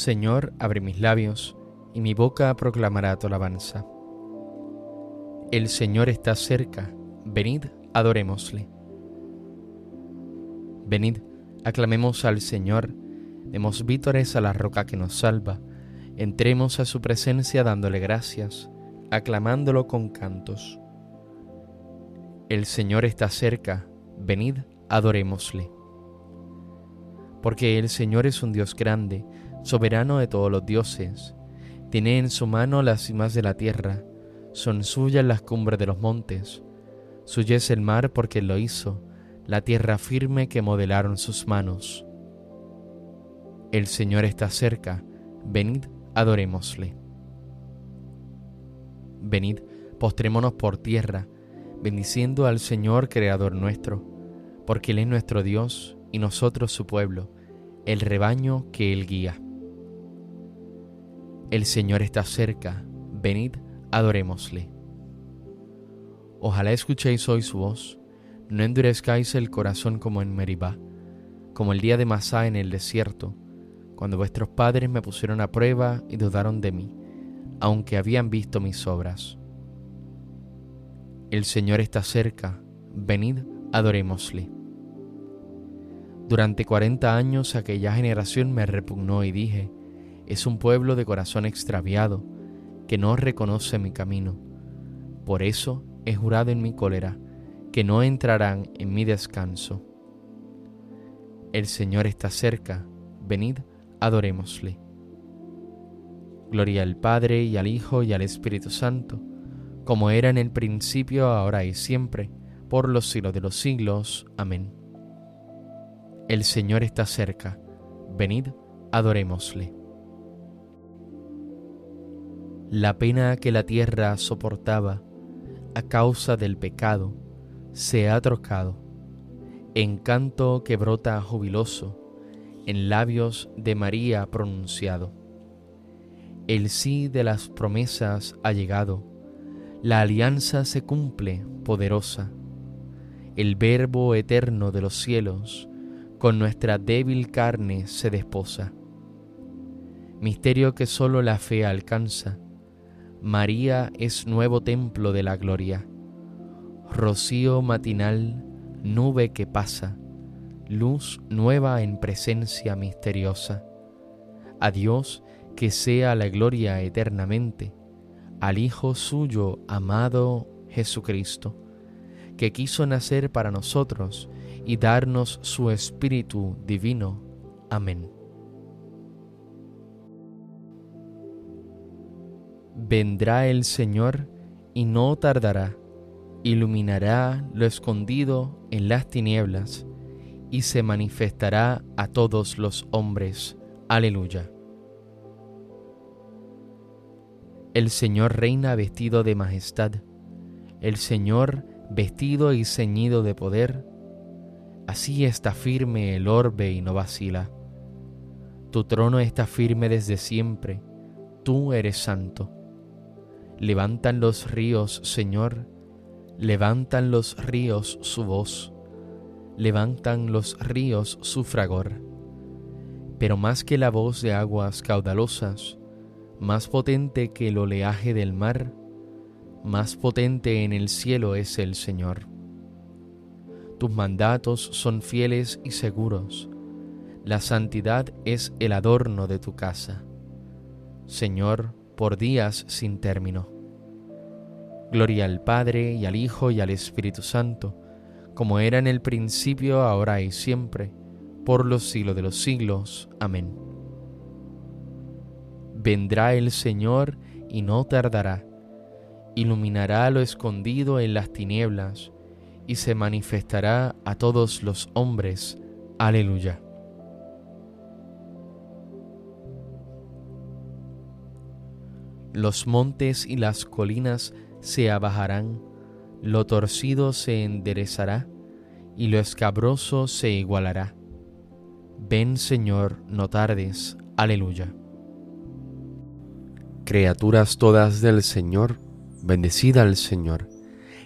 Señor, abre mis labios, y mi boca proclamará tu alabanza. El Señor está cerca, venid, adorémosle. Venid, aclamemos al Señor, demos vítores a la roca que nos salva, entremos a su presencia dándole gracias, aclamándolo con cantos. El Señor está cerca, venid, adorémosle. Porque el Señor es un Dios grande, soberano de todos los dioses, tiene en su mano las cimas de la tierra, son suyas las cumbres de los montes, suya es el mar porque lo hizo, la tierra firme que modelaron sus manos. El Señor está cerca, venid, adorémosle. Venid, postrémonos por tierra, bendiciendo al Señor Creador nuestro, porque Él es nuestro Dios y nosotros su pueblo, el rebaño que Él guía. El Señor está cerca, venid, adorémosle. Ojalá escuchéis hoy su voz, no endurezcáis el corazón como en Meribá, como el día de Masá en el desierto, cuando vuestros padres me pusieron a prueba y dudaron de mí, aunque habían visto mis obras. El Señor está cerca, venid, adorémosle. Durante cuarenta años aquella generación me repugnó y dije, es un pueblo de corazón extraviado que no reconoce mi camino. Por eso he jurado en mi cólera que no entrarán en mi descanso. El Señor está cerca, venid, adorémosle. Gloria al Padre y al Hijo y al Espíritu Santo, como era en el principio, ahora y siempre, por los siglos de los siglos. Amén. El Señor está cerca, venid, adorémosle. La pena que la tierra soportaba a causa del pecado se ha trocado en canto que brota jubiloso en labios de María pronunciado. El sí de las promesas ha llegado, la alianza se cumple poderosa, el verbo eterno de los cielos con nuestra débil carne se desposa. Misterio que sólo la fe alcanza, María es nuevo templo de la gloria, rocío matinal, nube que pasa, luz nueva en presencia misteriosa. A Dios que sea la gloria eternamente, al Hijo suyo amado Jesucristo, que quiso nacer para nosotros y darnos su Espíritu divino. Amén. Vendrá el Señor y no tardará, iluminará lo escondido en las tinieblas y se manifestará a todos los hombres. Aleluya. El Señor reina vestido de majestad, el Señor vestido y ceñido de poder, así está firme el orbe y no vacila. Tu trono está firme desde siempre, tú eres santo. Levantan los ríos, Señor, levantan los ríos su voz, levantan los ríos su fragor. Pero más que la voz de aguas caudalosas, más potente que el oleaje del mar, más potente en el cielo es el Señor. Tus mandatos son fieles y seguros, la santidad es el adorno de tu casa. Señor, por días sin término. Gloria al Padre y al Hijo y al Espíritu Santo, como era en el principio, ahora y siempre, por los siglos de los siglos. Amén. Vendrá el Señor y no tardará, iluminará lo escondido en las tinieblas y se manifestará a todos los hombres. Aleluya. Los montes y las colinas se abajarán, lo torcido se enderezará y lo escabroso se igualará. Ven Señor, no tardes. Aleluya. Criaturas todas del Señor, bendecida al Señor,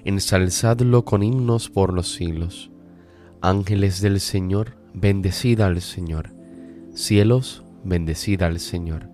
ensalzadlo con himnos por los siglos. Ángeles del Señor, bendecida al Señor. Cielos, bendecida al Señor.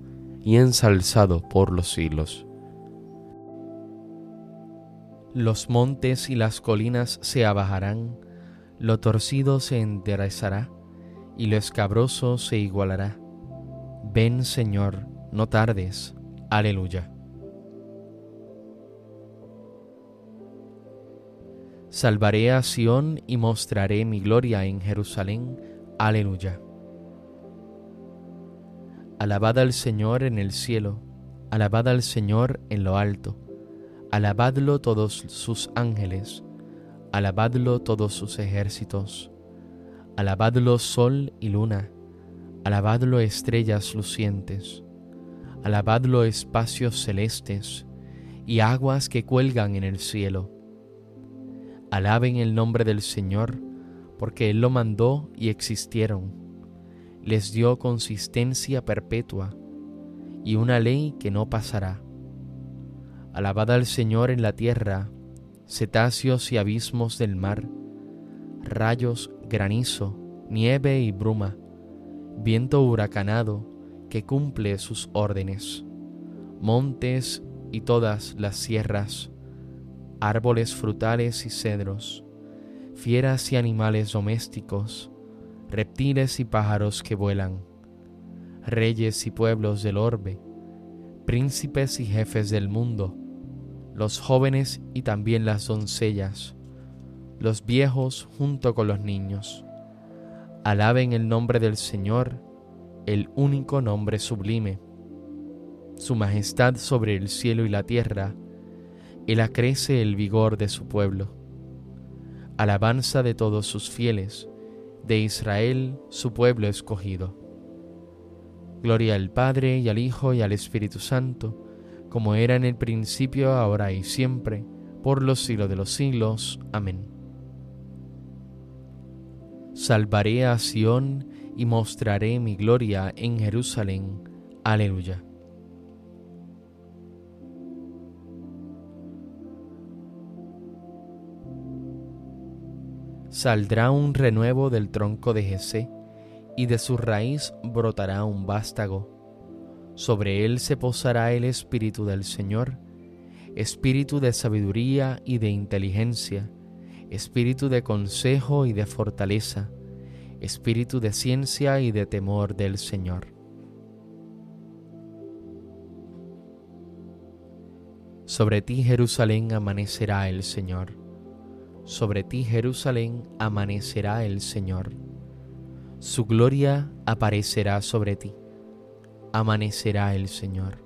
y ensalzado por los siglos. Los montes y las colinas se abajarán, lo torcido se enderezará, y lo escabroso se igualará. Ven, Señor, no tardes. Aleluya. Salvaré a Sión y mostraré mi gloria en Jerusalén. Aleluya. Alabad al Señor en el cielo, alabad al Señor en lo alto, alabadlo todos sus ángeles, alabadlo todos sus ejércitos, alabadlo sol y luna, alabadlo estrellas lucientes alabadlo espacios celestes y aguas que cuelgan en el cielo. Alaben el nombre del Señor, porque Él lo mandó y existieron. Les dio consistencia perpetua y una ley que no pasará. Alabad al Señor en la tierra, cetáceos y abismos del mar, rayos, granizo, nieve y bruma, viento huracanado, que cumple sus órdenes, montes y todas las sierras, árboles frutales y cedros, fieras y animales domésticos, reptiles y pájaros que vuelan, reyes y pueblos del orbe, príncipes y jefes del mundo, los jóvenes y también las doncellas, los viejos junto con los niños. Alaben el nombre del Señor, el único nombre sublime. Su majestad sobre el cielo y la tierra, Él acrece el vigor de su pueblo. Alabanza de todos sus fieles, de Israel su pueblo escogido. Gloria al Padre y al Hijo y al Espíritu Santo, como era en el principio, ahora y siempre, por los siglos de los siglos. Amén. Salvaré a Sión y mostraré mi gloria en Jerusalén. Aleluya. Saldrá un renuevo del tronco de Jesé, y de su raíz brotará un vástago. Sobre él se posará el espíritu del Señor, espíritu de sabiduría y de inteligencia, espíritu de consejo y de fortaleza, espíritu de ciencia y de temor del Señor. Sobre ti Jerusalén amanecerá el Señor, sobre ti Jerusalén amanecerá el Señor, su gloria aparecerá sobre ti, amanecerá el Señor.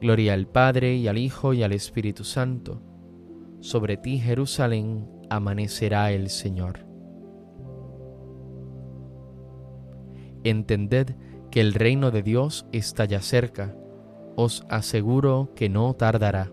Gloria al Padre y al Hijo y al Espíritu Santo, sobre ti Jerusalén amanecerá el Señor. Entended que el reino de Dios está ya cerca, os aseguro que no tardará.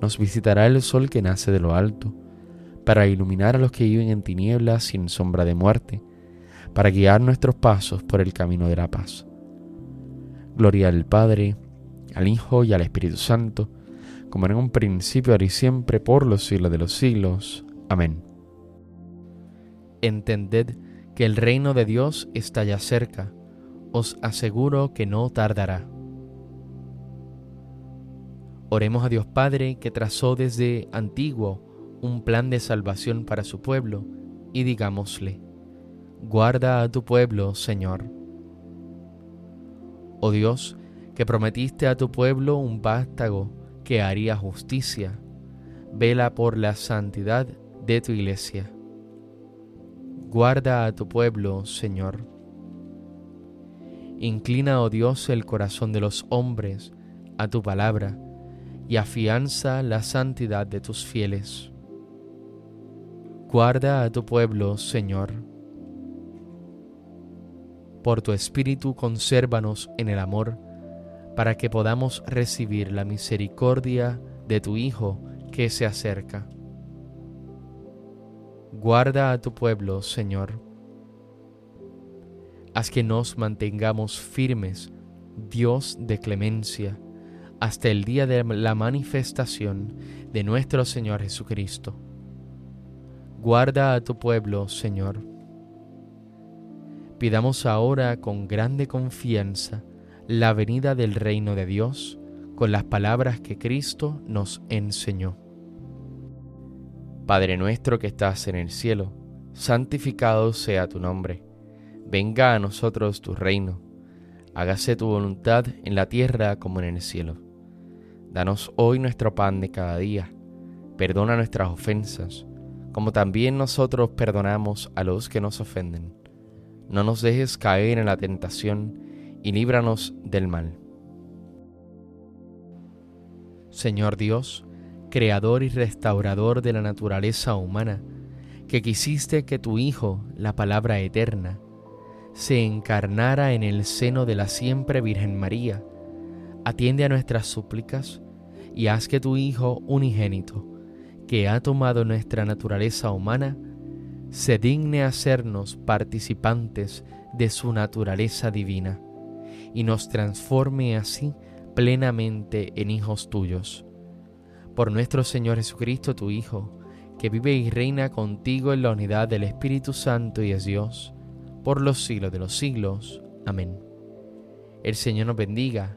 nos visitará el sol que nace de lo alto, para iluminar a los que viven en tinieblas sin sombra de muerte, para guiar nuestros pasos por el camino de la paz. Gloria al Padre, al Hijo y al Espíritu Santo, como en un principio, ahora y siempre, por los siglos de los siglos. Amén. Entended que el reino de Dios está ya cerca, os aseguro que no tardará. Oremos a Dios Padre que trazó desde antiguo un plan de salvación para su pueblo y digámosle, guarda a tu pueblo, Señor. Oh Dios, que prometiste a tu pueblo un vástago que haría justicia, vela por la santidad de tu iglesia. Guarda a tu pueblo, Señor. Inclina, oh Dios, el corazón de los hombres a tu palabra y afianza la santidad de tus fieles. Guarda a tu pueblo, Señor. Por tu Espíritu consérvanos en el amor, para que podamos recibir la misericordia de tu Hijo que se acerca. Guarda a tu pueblo, Señor. Haz que nos mantengamos firmes, Dios de clemencia, hasta el día de la manifestación de nuestro Señor Jesucristo. Guarda a tu pueblo, Señor. Pidamos ahora con grande confianza la venida del reino de Dios con las palabras que Cristo nos enseñó. Padre nuestro que estás en el cielo, santificado sea tu nombre. Venga a nosotros tu reino. Hágase tu voluntad en la tierra como en el cielo. Danos hoy nuestro pan de cada día. Perdona nuestras ofensas, como también nosotros perdonamos a los que nos ofenden. No nos dejes caer en la tentación y líbranos del mal. Señor Dios, creador y restaurador de la naturaleza humana, que quisiste que tu Hijo, la palabra eterna, se encarnara en el seno de la siempre Virgen María, atiende a nuestras súplicas y haz que tu Hijo unigénito, que ha tomado nuestra naturaleza humana, se digne hacernos participantes de su naturaleza divina y nos transforme así plenamente en hijos tuyos por nuestro Señor Jesucristo, tu Hijo, que vive y reina contigo en la unidad del Espíritu Santo y es Dios, por los siglos de los siglos. Amén. El Señor nos bendiga,